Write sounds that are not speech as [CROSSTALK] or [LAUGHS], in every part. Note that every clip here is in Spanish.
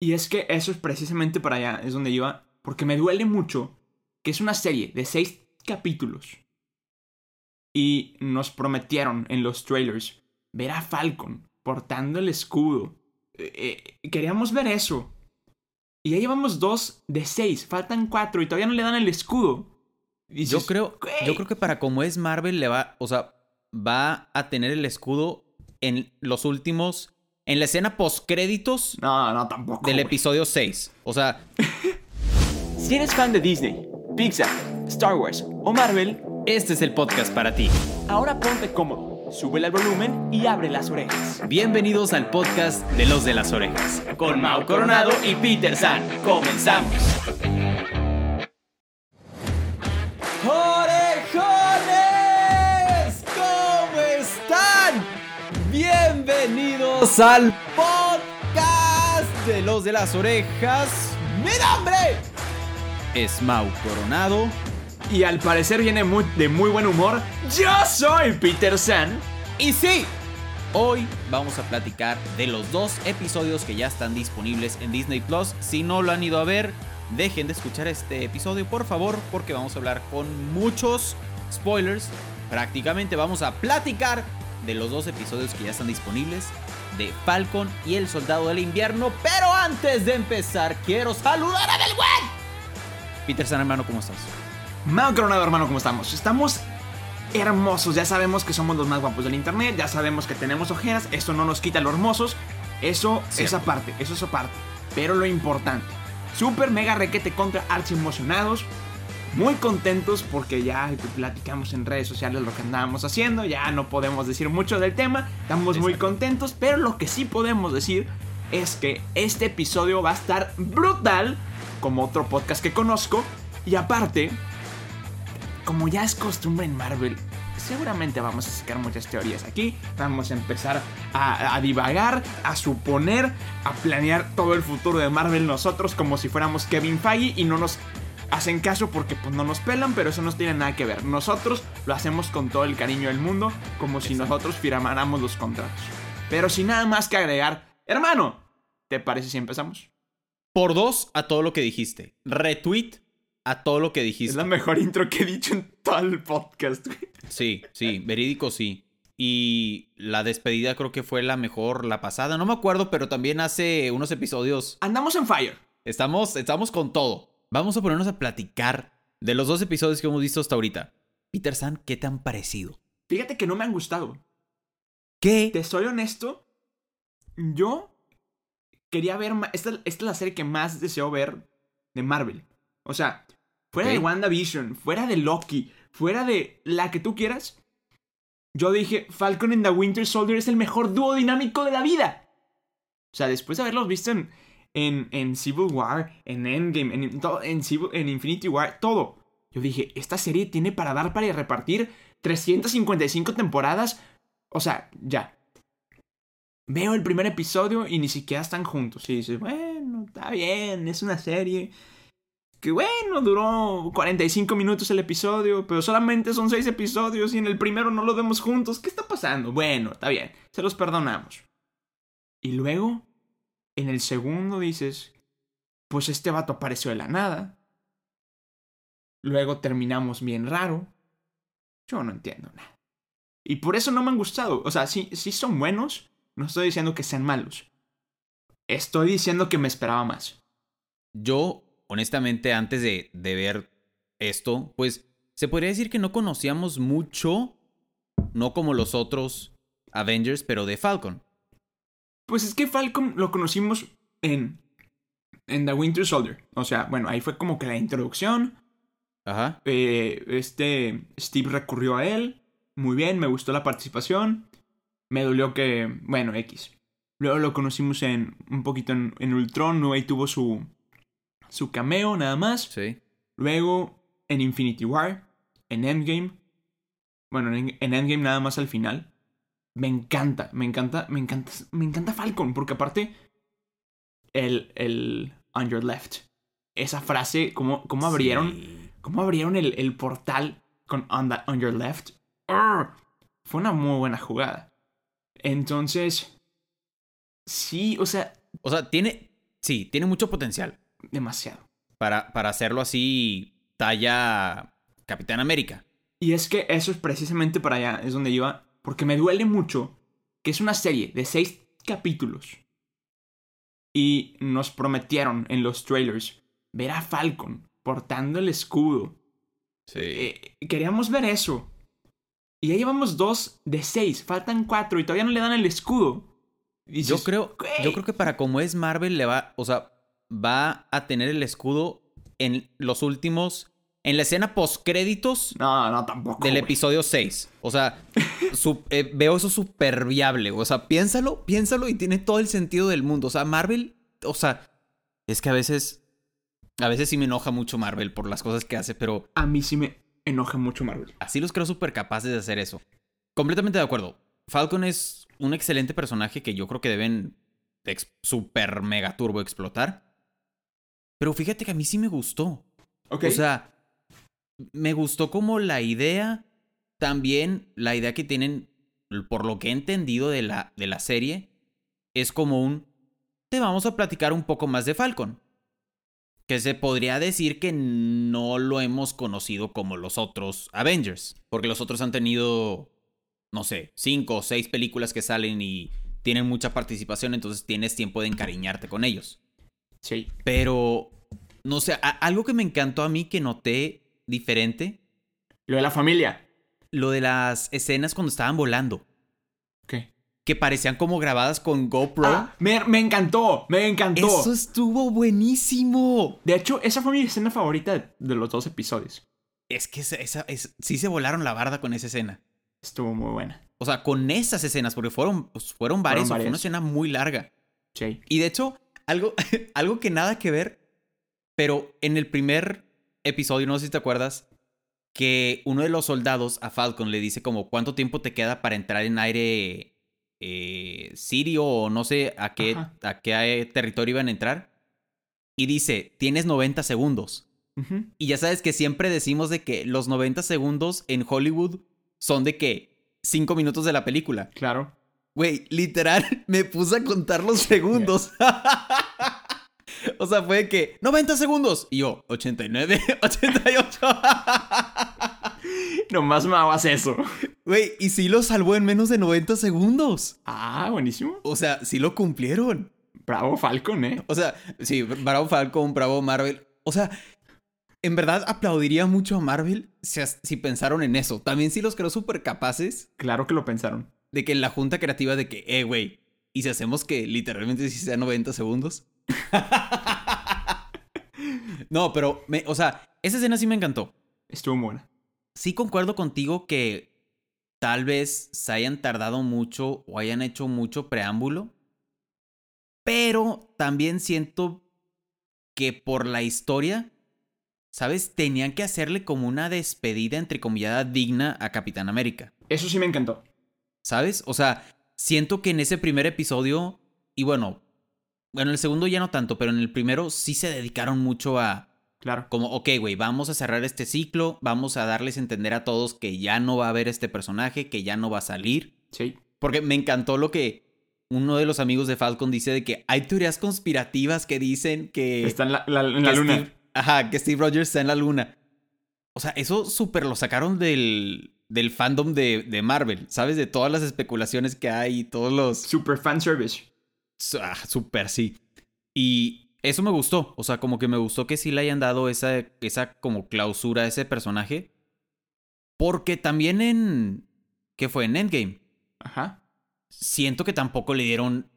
Y es que eso es precisamente para allá, es donde iba, porque me duele mucho que es una serie de seis capítulos. Y nos prometieron en los trailers ver a Falcon portando el escudo. Eh, eh, queríamos ver eso. Y ya llevamos dos de seis, faltan cuatro y todavía no le dan el escudo. yo creo, yo creo que para como es Marvel le va, o sea, va a tener el escudo en los últimos, en la escena post créditos. No, no tampoco. Del episodio 6. O sea, [LAUGHS] si eres fan de Disney, Pixar, Star Wars o Marvel, este es el podcast para ti. Ahora ponte cómodo, sube el volumen y abre las orejas. Bienvenidos al podcast de los de las orejas. Con Mau Coronado y Peter San. Comenzamos. Bienvenidos al podcast de los de las orejas. ¡Mi nombre! Es Mau Coronado y al parecer viene de muy buen humor, yo soy Peter San. Y sí, hoy vamos a platicar de los dos episodios que ya están disponibles en Disney Plus. Si no lo han ido a ver, dejen de escuchar este episodio, por favor, porque vamos a hablar con muchos spoilers. Prácticamente vamos a platicar de los dos episodios que ya están disponibles de Falcon y el Soldado del Invierno. Pero antes de empezar, quiero saludar a Del Peter San, hermano, ¿cómo estás? Mau Coronado, hermano, ¿cómo estamos? Estamos hermosos, ya sabemos que somos los más guapos del internet, ya sabemos que tenemos ojeras, eso no nos quita lo hermosos, eso es aparte, eso es aparte. Pero lo importante, super mega requete contra archi emocionados, muy contentos porque ya platicamos en redes sociales lo que andábamos haciendo, ya no podemos decir mucho del tema, estamos muy contentos, pero lo que sí podemos decir es que este episodio va a estar brutal, como otro podcast que conozco, y aparte como ya es costumbre en Marvel, seguramente vamos a sacar muchas teorías aquí. Vamos a empezar a, divagar, a suponer, a planear todo el futuro de Marvel nosotros como si fuéramos Kevin Feige y no nos hacen caso porque pues no nos pelan, pero eso no tiene nada que ver. Nosotros lo hacemos con todo el cariño del mundo, como si nosotros firmáramos los contratos. Pero sin nada más que agregar, hermano, ¿te parece si empezamos? Por dos a todo lo que dijiste. Retweet a todo lo que dijiste. Es la mejor intro que he dicho en todo el podcast, Sí, sí, verídico sí. Y la despedida creo que fue la mejor, la pasada. No me acuerdo, pero también hace unos episodios. Andamos en fire. Estamos, estamos con todo. Vamos a ponernos a platicar de los dos episodios que hemos visto hasta ahorita. Peter San, ¿qué te han parecido? Fíjate que no me han gustado. ¿Qué? Te soy honesto. Yo quería ver. Esta, esta es la serie que más deseo ver de Marvel. O sea, fuera de WandaVision, fuera de Loki, fuera de la que tú quieras, yo dije, Falcon and the Winter Soldier es el mejor dúo dinámico de la vida. O sea, después de haberlos visto en, en, en Civil War, en Endgame, en, en, Infinity War, todo. Yo dije, esta serie tiene para dar para repartir 355 temporadas. O sea, ya. Veo el primer episodio y ni siquiera están juntos. Y dices, bueno, está bien, es una serie que bueno, duró 45 minutos el episodio, pero solamente son 6 episodios y en el primero no lo vemos juntos. ¿Qué está pasando? Bueno, está bien, se los perdonamos. Y luego, en el segundo dices, pues este vato apareció de la nada. Luego terminamos bien raro. Yo no entiendo nada. Y por eso no me han gustado. O sea, sí, sí son buenos. No estoy diciendo que sean malos. Estoy diciendo que me esperaba más. Yo honestamente, antes de, ver esto, pues se podría decir que no conocíamos mucho, no como los otros Avengers, pero de Falcon. Pues es que Falcon lo conocimos en, en The Winter Soldier. O sea, bueno, ahí fue como que la introducción. Ajá. Eh, este Steve recurrió a él. Muy bien, me gustó la participación. Me dolió que, bueno, X. Luego lo conocimos en un poquito en, en Ultron, ahí tuvo su, su cameo nada más. Sí. Luego en Infinity War, en Endgame. Bueno, en, Endgame nada más al final. Me encanta, me encanta, me encanta, me encanta Falcon, porque aparte el, el on your left. Esa frase, cómo, cómo abrieron, cómo abrieron el, el, portal con on, that, on your left. Fue una muy buena jugada. Entonces, sí, o sea... O sea, tiene, sí, tiene mucho potencial. Demasiado. Para, para hacerlo así, talla Capitán América. Y es que eso es precisamente para allá, es donde iba, porque me duele mucho que es una serie de seis capítulos. Y nos prometieron en los trailers ver a Falcon portando el escudo. Sí. Eh, queríamos ver eso. Y ya llevamos dos de seis, faltan cuatro y todavía no le dan el escudo. Yo creo, yo creo que para como es Marvel le va, o sea, va a tener el escudo en los últimos, en la escena post créditos No, no, tampoco. del episodio 6. O sea, [LAUGHS] su- eh, veo eso súper viable. O sea, piénsalo, piénsalo y tiene todo el sentido del mundo. O sea, Marvel, o sea, es que a veces, a veces sí me enoja mucho Marvel por las cosas que hace, pero A mí sí me enoja mucho Marvel. así los creo súper capaces de hacer eso. Completamente de acuerdo. Falcon es un excelente personaje que yo creo que deben super mega turbo explotar. Pero fíjate que a mí sí me gustó. Ok. O sea, me gustó como la idea, también la idea que tienen, por lo que he entendido de la, de la serie, es como un, te vamos a platicar un poco más de Falcon. Que se podría decir que no lo hemos conocido como los otros Avengers. Porque los otros han tenido, no sé, cinco o seis películas que salen y tienen mucha participación, entonces tienes tiempo de encariñarte con ellos. sí. Pero, no sé, algo que me encantó a mí que noté diferente, Lo de la familia. lo de las escenas cuando estaban volando, ¿Qué? que parecían como grabadas con GoPro. Ah, me, me encantó, me encantó. Eso estuvo buenísimo. De hecho, esa fue mi escena favorita de, de los dos episodios. Es que esa, esa- es- sí se volaron la barda con esa escena. Estuvo muy buena. O sea, con esas escenas, porque fueron, pues, fueron varias, fue una escena muy larga. Sí. Y de hecho, algo, [LAUGHS] algo que nada que ver, pero en el primer episodio, no sé si te acuerdas, que uno de los soldados a Falcon le dice como cuánto tiempo te queda para entrar en aire eh, sirio o no sé a qué, Ajá. a qué territorio iban a entrar. Y dice, tienes 90 segundos. Y ya sabes que siempre decimos de que los 90 segundos en Hollywood son de que 5 minutos de la película. Claro. Güey, literal, [LAUGHS] me puse a contar los segundos. O sea, fue que 90 segundos. Y yo, 89, 88. [LAUGHS] [LAUGHS] Nomás me hagas eso. Güey, y sí lo salvó en menos de 90 segundos. Ah, buenísimo. O sea, sí lo cumplieron. Bravo Falcon, ¿eh? O sea, sí, bravo Falcon, bravo Marvel. O sea, en verdad aplaudiría mucho a Marvel si, si pensaron en eso. También sí los creo súper capaces Claro que lo pensaron. de que en la junta creativa de que, eh, güey, ¿y si hacemos que literalmente sí sea 90 segundos? [LAUGHS] no, pero, me, o sea, esa escena sí me encantó. Estuvo muy buena. Sí concuerdo contigo que tal vez se hayan tardado mucho o hayan hecho mucho preámbulo, pero también siento que por la historia, ¿sabes? Tenían que hacerle como una despedida entrecomillada digna a Capitán América. Eso sí me encantó. ¿Sabes? O sea, siento que en ese primer episodio, y bueno, bueno, en el segundo ya no tanto, pero en el primero sí se dedicaron mucho a, Claro. como, ok, güey, vamos a cerrar este ciclo, vamos a darles a entender a todos que ya no va a haber este personaje, que ya no va a salir. Sí. Porque me encantó lo que uno de los amigos de Falcon dice de que hay teorías conspirativas que dicen que... Está en la, la- en la que luna. Steve- ajá, que Steve Rogers está en la luna. O sea, eso súper lo sacaron del, del fandom de, de Marvel, ¿sabes? De todas las especulaciones que hay y todos los... Super fan service. Ah, súper, sí. Y eso me gustó. O sea, como que me gustó que sí le hayan dado esa, esa como clausura a ese personaje. Porque también en... ¿Qué fue? En Endgame. Ajá. Siento que tampoco le dieron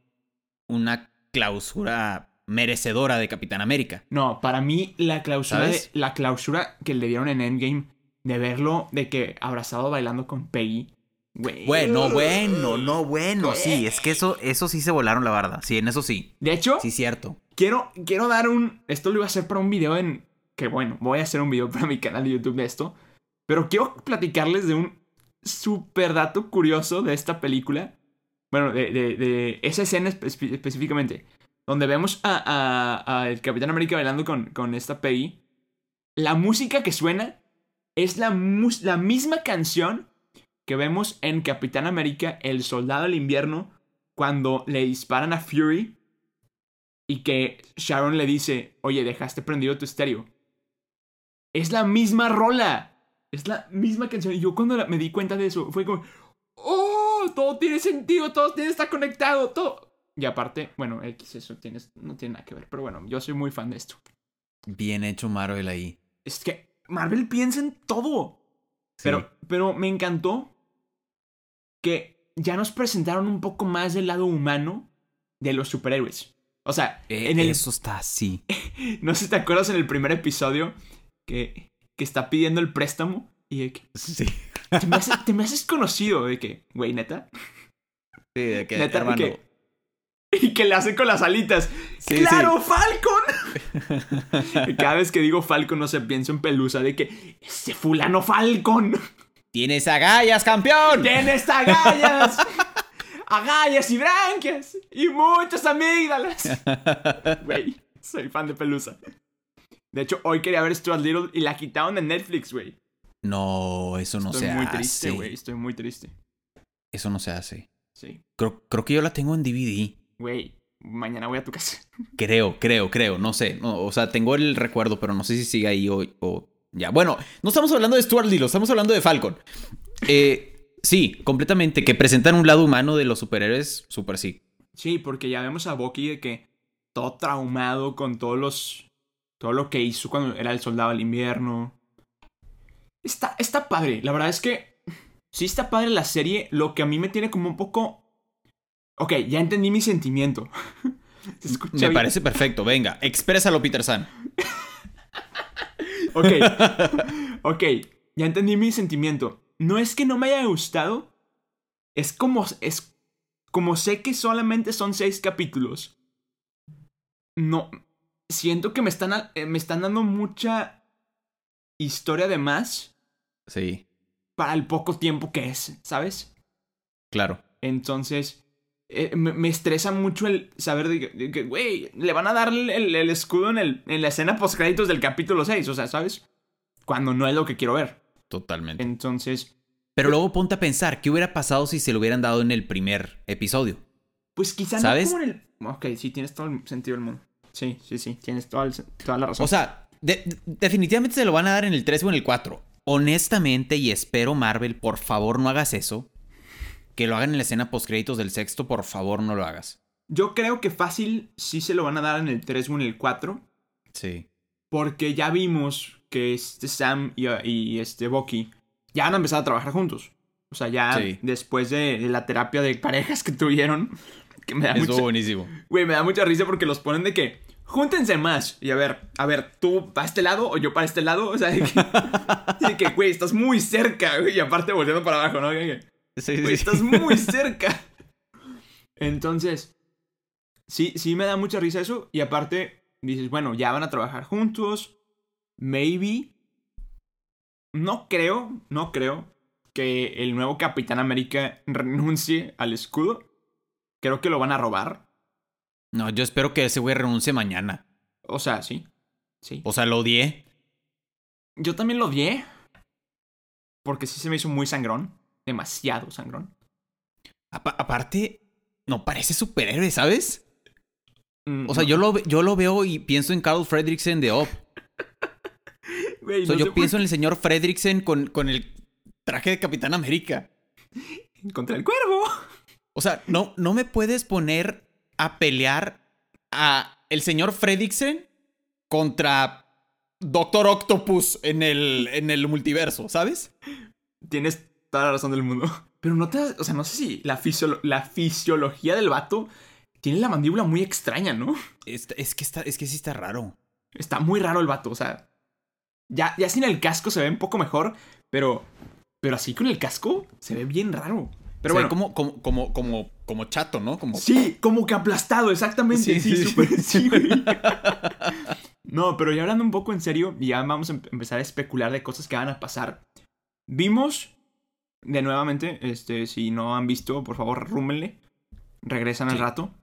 una clausura merecedora de Capitán América. No, para mí la clausura, de- la clausura que le dieron en Endgame de verlo de que abrazado bailando con Peggy. Bueno, bueno, no, bueno. Sí, es que eso, eso sí se volaron la barda. Sí, en eso sí. De hecho, Sí, cierto. quiero, quiero dar un. Esto lo iba a hacer para un video en. Que bueno, voy a hacer un video para mi canal de YouTube de esto. Pero quiero platicarles de un super dato curioso de esta película. Bueno, de, de, de esa escena espe- específicamente. Donde vemos a, a- a el Capitán América bailando con, con esta Peggy. La música que suena es la, la misma canción que vemos en Capitán América, el Soldado del Invierno, cuando le disparan a Fury y que Sharon le dice, oye, dejaste prendido tu estéreo. Es la misma rola. Es la misma canción. Y yo cuando me di cuenta de eso, fue como, oh, todo tiene sentido, todo tiene, está conectado, todo. Y aparte, bueno, X, eso tienes, no tiene nada que ver. Pero bueno, yo soy muy fan de esto. Bien hecho Marvel ahí. Es que Marvel piensa en todo. Pero, pero me encantó que ya nos presentaron un poco más del lado humano de los superhéroes. O sea, eh, en el... eso está así. [LAUGHS] no sé si te acuerdas en el primer episodio que, que está pidiendo el préstamo y que, sí. te, me haces, conocido de que, güey, neta. Sí, de que, neta, hermano. y que le hace con las alitas. ¡Claro, Falcon! [LAUGHS] cada vez que digo Falcon no se pienso en pelusa de que ese fulano Falcon. ¡Tienes agallas, campeón! ¡Tienes agallas! agallas y branquias y muchas amígdalas. [LAUGHS] Güey, soy fan de Pelusa. De hecho, hoy quería ver Stuart Little y la quitaron de Netflix, güey. No, eso no se hace. Estoy muy triste, güey. Estoy muy triste. Eso no se hace. Sí. Creo, creo que yo la tengo en DVD. Güey, mañana voy a tu casa. Creo, creo, creo. No sé. o sea, tengo el recuerdo, pero no sé si sigue ahí o, o ya. Bueno, no estamos hablando de Stuart Little, estamos hablando de Falcon. Eh. Sí, completamente. Que presentan un lado humano de los superhéroes, súper sí. Sí, porque ya vemos a Bucky de que todo traumado con todos los. Todo lo que hizo cuando era el soldado del invierno. Está, está padre. La verdad es que. Sí está padre la serie. Lo que a mí me tiene como un poco. Ok, ya entendí mi sentimiento. [LAUGHS] me parece perfecto. Venga, exprésalo, Peter San. [LAUGHS] ok. [LAUGHS] Ok, ya entendí mi sentimiento no es que no me haya gustado, es como, es como sé que solamente son seis capítulos. No, siento que me están, eh, me están dando mucha historia de más. Sí. Para el poco tiempo que es, ¿sabes? Claro. Entonces, eh, me, estresa mucho el saber de que, güey, le van a dar el, el, escudo en, el, en la escena post créditos del capítulo 6, o sea, ¿sabes? Cuando no es lo que quiero ver. Totalmente. Entonces. Pero luego ponte a pensar, ¿qué hubiera pasado si se lo hubieran dado en el primer episodio? Pues quizá ¿Sabes? no como en el. Ok, sí, tienes todo el sentido del mundo. Sí, sí, sí, tienes toda, la razón. O sea, definitivamente se lo van a dar en el 3 o en el 4. Honestamente, y espero, Marvel, por favor no hagas eso. Que lo hagan en la escena post-créditos del sexto, por favor no lo hagas. Yo creo que fácil sí se lo van a dar en el 3 o en el 4. Sí. Porque ya vimos que este Sam y, este Bucky ya han empezado a trabajar juntos. O sea, ya después de, la terapia de parejas que tuvieron. [LAUGHS] Que me da Eso buenísimo. Güey, me da mucha risa porque los ponen de que. Júntense más. Y a ver, a ver, tú para este lado o yo para este lado. O sea, de que, [LAUGHS] güey, estás muy cerca, güey. Y aparte volviendo para abajo, ¿no? Sí, sí, güey, estás muy [LAUGHS] cerca. Entonces, sí, sí me da mucha risa eso. Y aparte, dices, bueno, ya van a trabajar juntos maybe. No creo, no creo que el nuevo Capitán América renuncie al escudo. Creo que lo van a robar. No, yo espero que ese güey renuncie mañana. O sea, sí. Sí. O sea, lo odié. Yo también lo odié. Porque sí se me hizo muy sangrón. Demasiado sangrón. aparte, no parece superhéroe, ¿sabes? Mm, o sea, yo, lo, yo lo veo y pienso en Carl Fredrickson de Op [LAUGHS] yo pienso en el señor Fredrickson con, con el traje de Capitán América. [LAUGHS] Contra el cuervo. O sea, no, no me puedes poner a pelear a el señor Fredrickson contra Doctor Octopus en el, en el multiverso, ¿sabes? Tienes toda la razón del mundo. [LAUGHS] Pero no te... O sea, no sé si la, la fisiología del vato tiene la mandíbula muy extraña, ¿no? Es, es, que está, es que sí está raro. Está muy raro el vato, o sea... Ya, ya sin el casco se ve un poco mejor, pero. Pero así con el casco se ve bien raro. Pero bueno. como, como, como, como, como chato, ¿no? Como... Sí, como que aplastado, exactamente. Sí, sí, sí [LAUGHS] no, pero ya hablando un poco en serio, ya vamos a empezar a especular de cosas que van a pasar. Vimos, de nuevamente, este, si no han visto, por favor, rúmenle. Regresan al rato.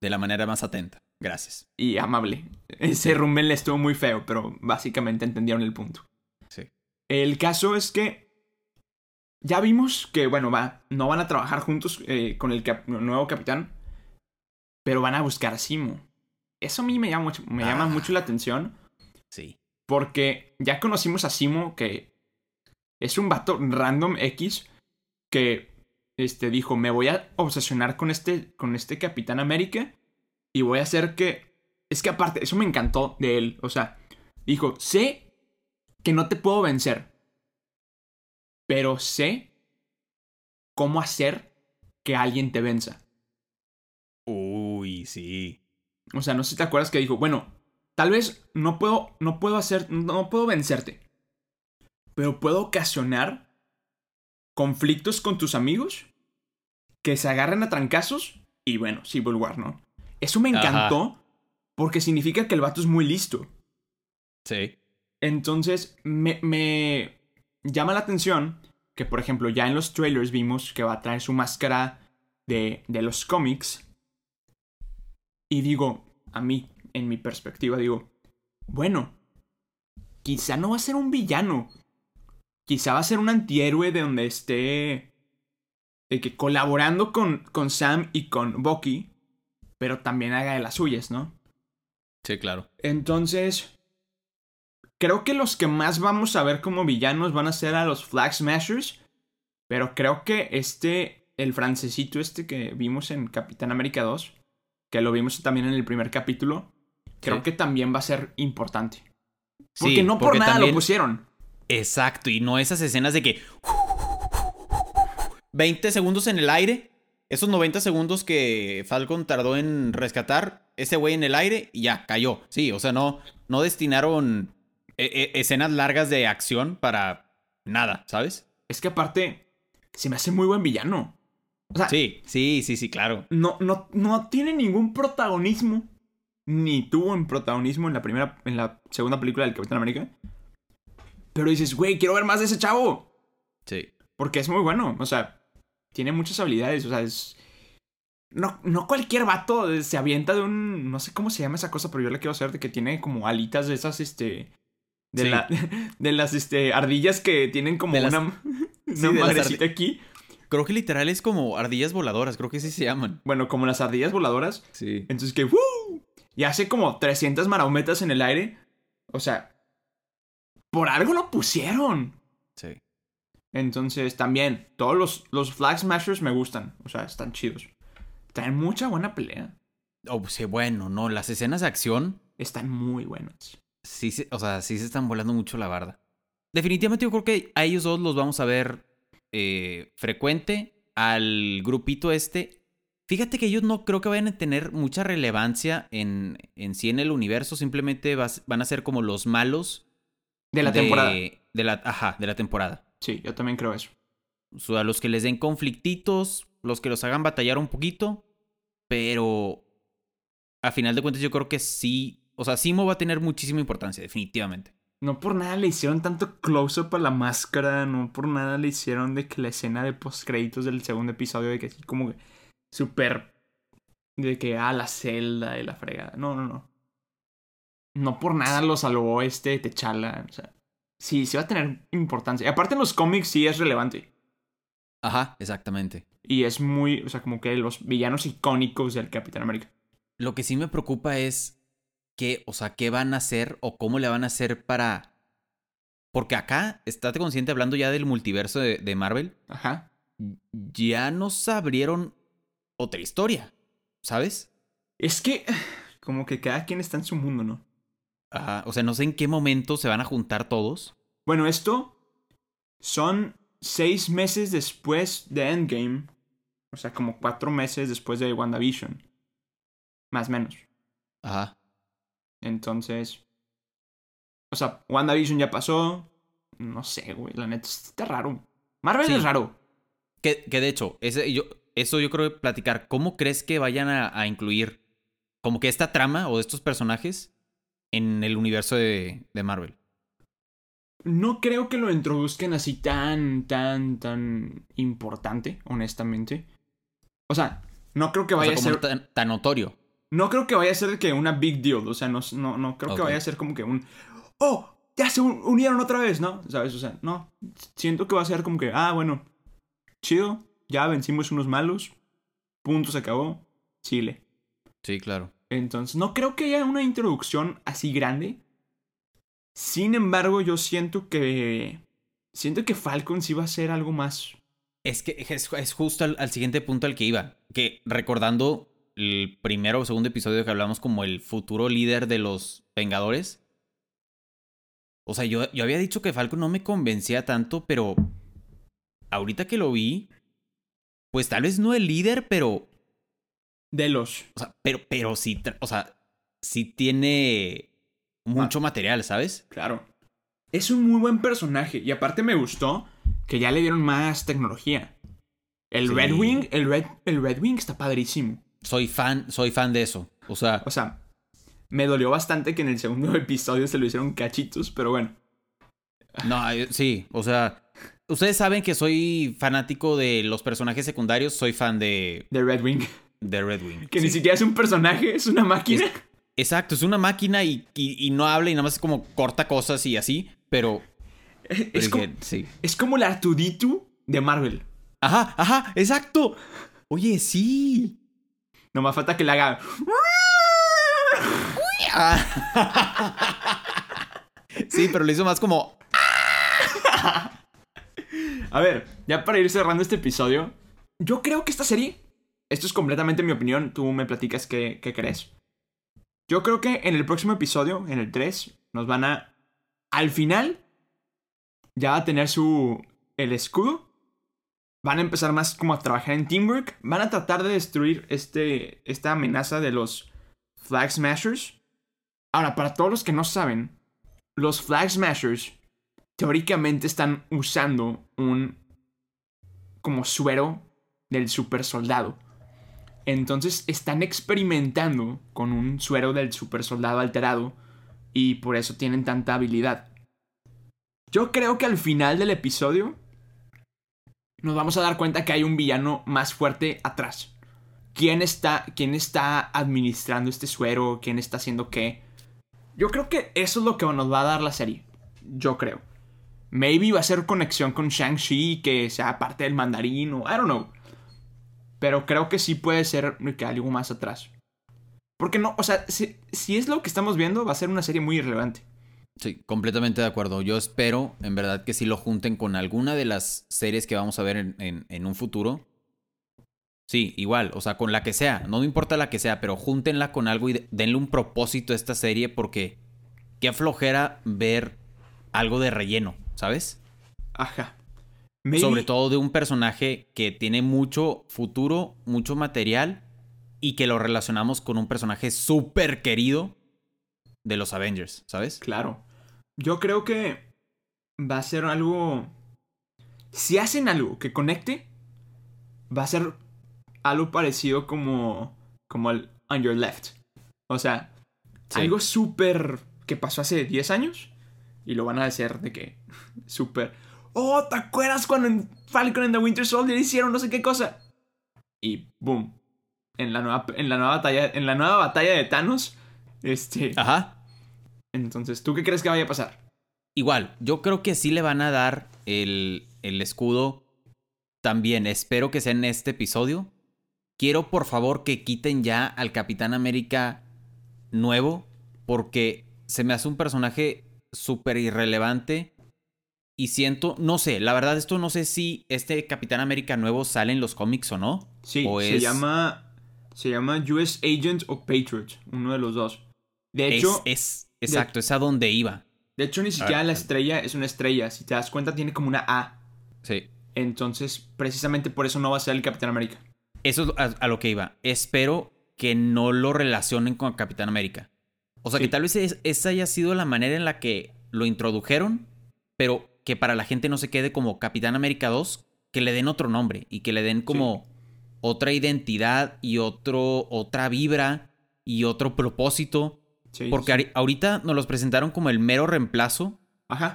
De la manera más atenta. Gracias. Y amable. Ese rumben le estuvo muy feo, pero básicamente entendieron el punto. Sí. El caso es que ya vimos que, bueno, va, no van a trabajar juntos eh, con el nuevo capitán, pero van a buscar a Simo. eso a mí me llama mucho, me llama Ah. mucho la atención. Sí. Porque ya conocimos a Simo, que es un vato random X que este, dijo, me voy a obsesionar con este, con este Capitán América y voy a hacer que... Es que aparte, eso me encantó de él. O sea, dijo, sé que no te puedo vencer, pero sé cómo hacer que alguien te venza. Uy, sí. O sea, no sé si te acuerdas que dijo, bueno, tal vez no puedo, no puedo hacer, no puedo vencerte, pero puedo ocasionar conflictos con tus amigos que se agarren a trancazos y bueno, Civil War, ¿no? Eso me Ajá. encantó porque significa que el vato es muy listo. Sí. Entonces, me, me llama la atención que, por ejemplo, ya en los trailers vimos que va a traer su máscara de, de los cómics. Y digo, a mí, en mi perspectiva, digo, bueno, quizá no va a ser un villano. Quizá va a ser un antihéroe de donde esté... De que colaborando con, con Sam y con Bucky, pero también haga de las suyas, ¿no? Sí, claro. Entonces, creo que los que más vamos a ver como villanos van a ser a los Flag Smashers. Pero creo que este, el francesito este que vimos en Capitán América 2, que lo vimos también en el primer capítulo, creo Sí. que también va a ser importante. Porque Sí, no por porque nada también- lo pusieron. Exacto, y no esas escenas de que 20 segundos en el aire, esos 90 segundos que Falcon tardó en rescatar, ese güey en el aire y ya cayó. Sí, o sea, no, no destinaron eh, eh, escenas largas de acción para nada, ¿sabes? Es que aparte, se me hace muy buen villano. O sea, Sí, sí, sí, sí, claro. no, no, no tiene ningún protagonismo. Ni tuvo en protagonismo en la primera, en la segunda película del Capitán América. Pero dices, güey, quiero ver más de ese chavo. Sí. Porque es muy bueno. O sea, tiene muchas habilidades. O sea, es. No, no cualquier vato se avienta de un. No sé cómo se llama esa cosa, pero yo le quiero hacer de que tiene como alitas de esas, este. De, Sí. la, [LAUGHS] de las este, ardillas que tienen como De las- una, [LAUGHS] Sí, una las madrecita aquí. Creo que literal es como ardillas voladoras, creo que sí se llaman. Bueno, como las ardillas voladoras. Sí. Entonces que, ¡woo! Y hace como 300 maraumetas en el aire. O sea, por algo lo pusieron. Sí. Entonces también, todos los, los Flag Smashers me gustan. O sea, están chidos. Traen mucha buena pelea. Oh, sí, bueno, no, las escenas de acción Están muy buenas. sí, o sea, sí se están volando mucho la barda. Definitivamente yo creo que a ellos dos los vamos a ver eh, frecuente. Al grupito este. Fíjate que ellos no creo que vayan a tener mucha relevancia en, en sí en el universo. Simplemente vas- van a ser como los malos De la temporada. De la, ajá, de la temporada. Sí, yo también creo eso. O sea, los que les den conflictitos, los que los hagan batallar un poquito, pero a final de cuentas yo creo que sí, o sea, Simo va a tener muchísima importancia, definitivamente. No por nada le hicieron tanto close-up a la máscara. No por nada le hicieron de que la escena de postcréditos del segundo episodio de que así como que súper... De que, ah, la celda y la fregada. No, no, no. No por nada lo salvó este Techala. O sea, sí, sí va a tener importancia. Y aparte en los cómics sí es relevante. Ajá, exactamente. Y es muy, o sea, como que los villanos icónicos del Capitán América. Lo que sí me preocupa es qué, o sea, qué van a hacer o cómo le van a hacer para... Porque acá, estate consciente hablando ya del multiverso de, de Marvel, Ajá. ya nos abrieron otra historia, ¿sabes? Es que, como que cada quien está en su mundo, ¿no? Ajá, o sea, no sé en qué momento se van a juntar todos. Bueno, esto son seis meses después de Endgame. O sea, como cuatro meses después de WandaVision. Más o menos. Ajá. Entonces. O sea, WandaVision ya pasó. No sé, güey. La neta está raro. Marvel Sí. es raro. Que, que de hecho, ese, yo, eso yo creo que platicar. ¿Cómo crees que vayan a, a incluir como que esta trama o estos personajes en el universo de, de Marvel? No creo que lo introduzcan así tan, tan, tan importante, honestamente. O sea, no creo que O sea, vaya a como ser. tan, tan notorio. No creo que vaya a ser que una big deal. O sea, no, no, no creo que vaya a ser como que un. ¡Oh! Ya se un- unieron otra vez, ¿no? ¿Sabes? O sea, no. Siento que va a ser como que, ah, bueno. Chido. Ya vencimos unos malos. Punto, se acabó. Chile. Sí, claro. Entonces, no creo que haya una introducción así grande. Sin embargo, yo siento que. Siento que Falcon sí va a ser algo más. Es que es, justo al, siguiente punto al que iba. Que recordando el primero o segundo episodio que hablamos como el futuro líder de los Vengadores. O sea, yo, yo había dicho que Falcon no me convencía tanto, pero. Ahorita que lo vi. Pues tal vez no el líder, pero de los. O sea, pero, pero sí, o sea, sí tiene mucho material, ¿sabes? Claro. Es un muy buen personaje. Y aparte me gustó que ya le dieron más tecnología. El Red Wing, el Red, el Red Wing está padrísimo. Soy fan, soy fan de eso. O sea. O sea, me dolió bastante que en el segundo [LAUGHS] episodio se lo hicieron cachitos, pero bueno. No, sí, o sea. Ustedes saben que soy fanático de los personajes secundarios, soy fan de. De Red Wing de Red Wing. Que ni siquiera es un personaje, es una máquina. exacto, es una máquina y, no habla y nada más es como corta cosas y así, pero... Es, como, sí. es como la Artuditu de Marvel. Ajá, ajá, exacto. Oye, sí. No más falta que le haga... [LAUGHS] sí, pero lo hizo más como... A ver, ya para ir cerrando este episodio, yo creo que esta serie esto es completamente mi opinión, tú me platicas qué, crees. Yo creo que en el próximo episodio, en el 3, nos van a... Al final, ya va a tener su... el escudo. Van a empezar más como a trabajar en teamwork. Van a tratar de destruir este, esta amenaza de los Flag Smashers. Ahora, para todos los que no saben, los Flag Smashers teóricamente están usando un como suero del super soldado. Entonces están experimentando con un suero del super soldado alterado y por eso tienen tanta habilidad. Yo creo que al final del episodio nos vamos a dar cuenta que hay un villano más fuerte atrás. ¿Quién está, quién está administrando este suero? ¿Quién está haciendo qué? Yo creo que eso es lo que nos va a dar la serie. Yo creo. Maybe va a ser conexión con Shang-Chi, que sea parte del mandarín o I don't know. Pero creo que sí puede ser que algo más atrás. Porque no, o sea, si, es lo que estamos viendo, va a ser una serie muy irrelevante. Sí, completamente de acuerdo. Yo espero, en verdad, que sí lo junten con alguna de las series que vamos a ver en, en, un futuro. Sí, igual, o sea, con la que sea, no me importa la que sea, pero júntenla con algo y denle un propósito a esta serie porque qué aflojera ver algo de relleno, ¿sabes? Ajá. Sobre todo de un personaje que tiene mucho futuro, mucho material y que lo relacionamos con un personaje súper querido de los Avengers, ¿sabes? Claro. Yo creo que va a ser algo... Si hacen algo que conecte, va a ser algo parecido como, como el On Your Left. O sea, algo súper que pasó hace 10 años y lo van a hacer de que [LAUGHS] súper oh, ¿te acuerdas cuando en Falcon and the Winter Soldier hicieron no sé qué cosa? Y boom. En la nueva, en la nueva batalla, en la nueva batalla de Thanos, este. Ajá. Entonces, ¿tú qué crees que vaya a pasar? Igual, yo creo que sí le van a dar el, el escudo también. Espero que sea en este episodio. Quiero por favor que quiten ya al Capitán América nuevo. Porque se me hace un personaje súper irrelevante y siento, no sé, la verdad esto no sé si este Capitán América nuevo sale en los cómics o no. Sí, se llama se llama US Agent o Patriot, uno de los dos. De hecho, es, exacto, es a donde iba. De hecho ni siquiera la estrella es una estrella, si te das cuenta tiene como una A. Sí. Entonces, precisamente por eso no va a ser el Capitán América. Eso es a, lo que iba. Espero que no lo relacionen con Capitán América. O sea, que tal vez esa haya sido la manera en la que lo introdujeron, pero que para la gente no se quede como Capitán América 2, que le den otro nombre y que le den como otra identidad y otro, otra vibra y otro propósito. porque ahorita nos los presentaron como el mero reemplazo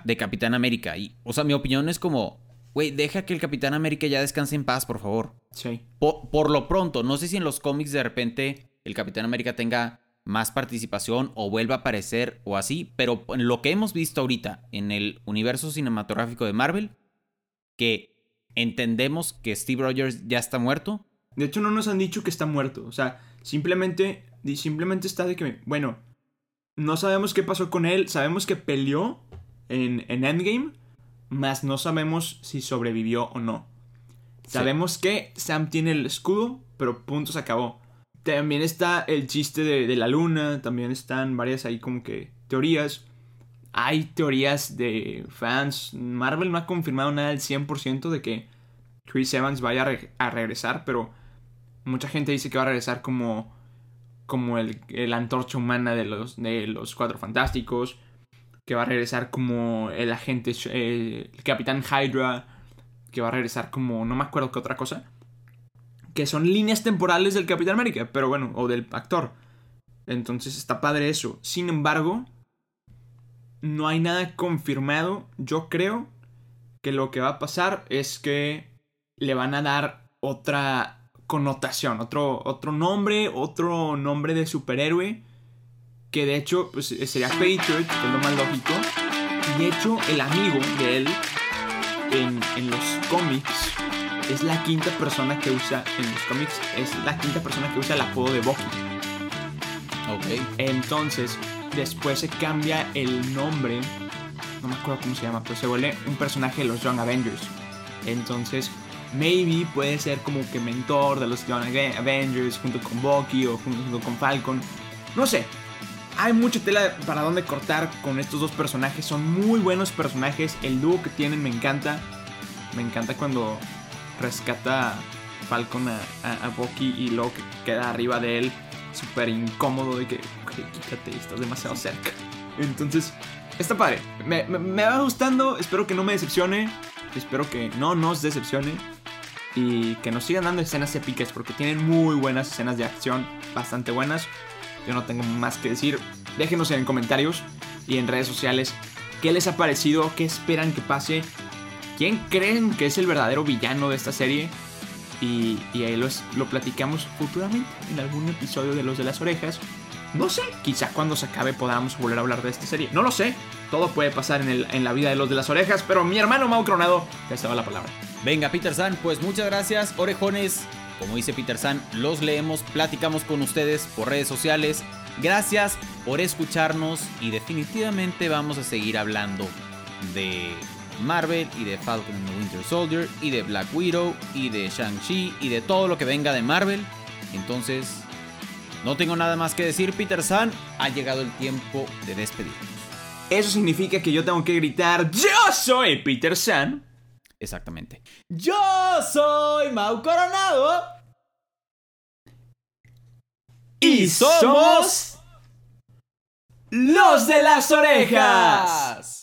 de Capitán América. Y, o sea, mi opinión es como, güey, deja que el Capitán América ya descanse en paz, por favor. Sí. Por, por lo pronto, no sé si en los cómics de repente el Capitán América tenga más participación o vuelva a aparecer o así, pero en lo que hemos visto ahorita en el universo cinematográfico de Marvel, que entendemos que Steve Rogers ya está muerto. De hecho, no nos han dicho que está muerto, o sea, simplemente simplemente está de que, bueno, no sabemos qué pasó con él, sabemos que peleó en, en Endgame, mas no sabemos si sobrevivió o no. Sabemos que Sam tiene el escudo, pero punto se acabó. También está el chiste de, de, la luna, también están varias ahí como que teorías. Hay teorías de fans. Marvel no ha confirmado nada al 100% de que Chris Evans vaya a, re a, regresar, pero mucha gente dice que va a regresar como, como el, el antorcha humana de los, de los Cuatro Fantásticos, que va a regresar como el agente, eh, el Capitán Hydra, que va a regresar como no me acuerdo qué otra cosa, que son líneas temporales del Capitán América, pero bueno, o del actor. Entonces está padre eso. Sin embargo, no hay nada confirmado. Yo creo que lo que va a pasar es que le van a dar otra connotación, otro, otro nombre, otro nombre de superhéroe. Que de hecho pues, sería Patriot, que es lo más lógico. Y de hecho, el amigo de él en, en los cómics es la quinta persona que usa en los cómics, es la quinta persona que usa el apodo de Bucky. Ok. Entonces, después se cambia el nombre, no me acuerdo cómo se llama, pero se vuelve un personaje de los Young Avengers. Entonces, maybe puede ser como que mentor de los Young Avengers junto con Bucky o junto con Falcon. No sé. Hay mucha tela para donde cortar con estos dos personajes. Son muy buenos personajes. El dúo que tienen me encanta. Me encanta cuando rescata Falcon a, a, Bucky y luego que queda arriba de él súper incómodo de que, okay, quítate, estás demasiado cerca. Entonces, está padre. Me, me, me, va gustando, espero que no me decepcione, espero que no nos decepcione y que nos sigan dando escenas épicas porque tienen muy buenas escenas de acción, bastante buenas. Yo no tengo más que decir. Déjenos en comentarios y en redes sociales qué les ha parecido, qué esperan que pase, quién creen que es el verdadero villano de esta serie y, ahí lo platicamos futuramente en algún episodio de Los de las Orejas. No sé, quizá cuando se acabe podamos volver a hablar de esta serie. No lo sé, todo puede pasar en la vida de Los de las Orejas, pero mi hermano Mau Cronado te estaba la palabra. Venga, Peter San, pues muchas gracias, orejones. Como dice Peter San, los leemos, platicamos con ustedes por redes sociales. Gracias por escucharnos y definitivamente vamos a seguir hablando de Marvel y de Falcon and the Winter Soldier y de Black Widow y de Shang-Chi y de todo lo que venga de Marvel. Entonces, no tengo nada más que decir, Peter San. Ha llegado el tiempo de despedirnos. Eso significa que yo tengo que gritar: ¡Yo soy Peter San! Exactamente. ¡Yo soy Mau Coronado! Y somos. Los de las orejas.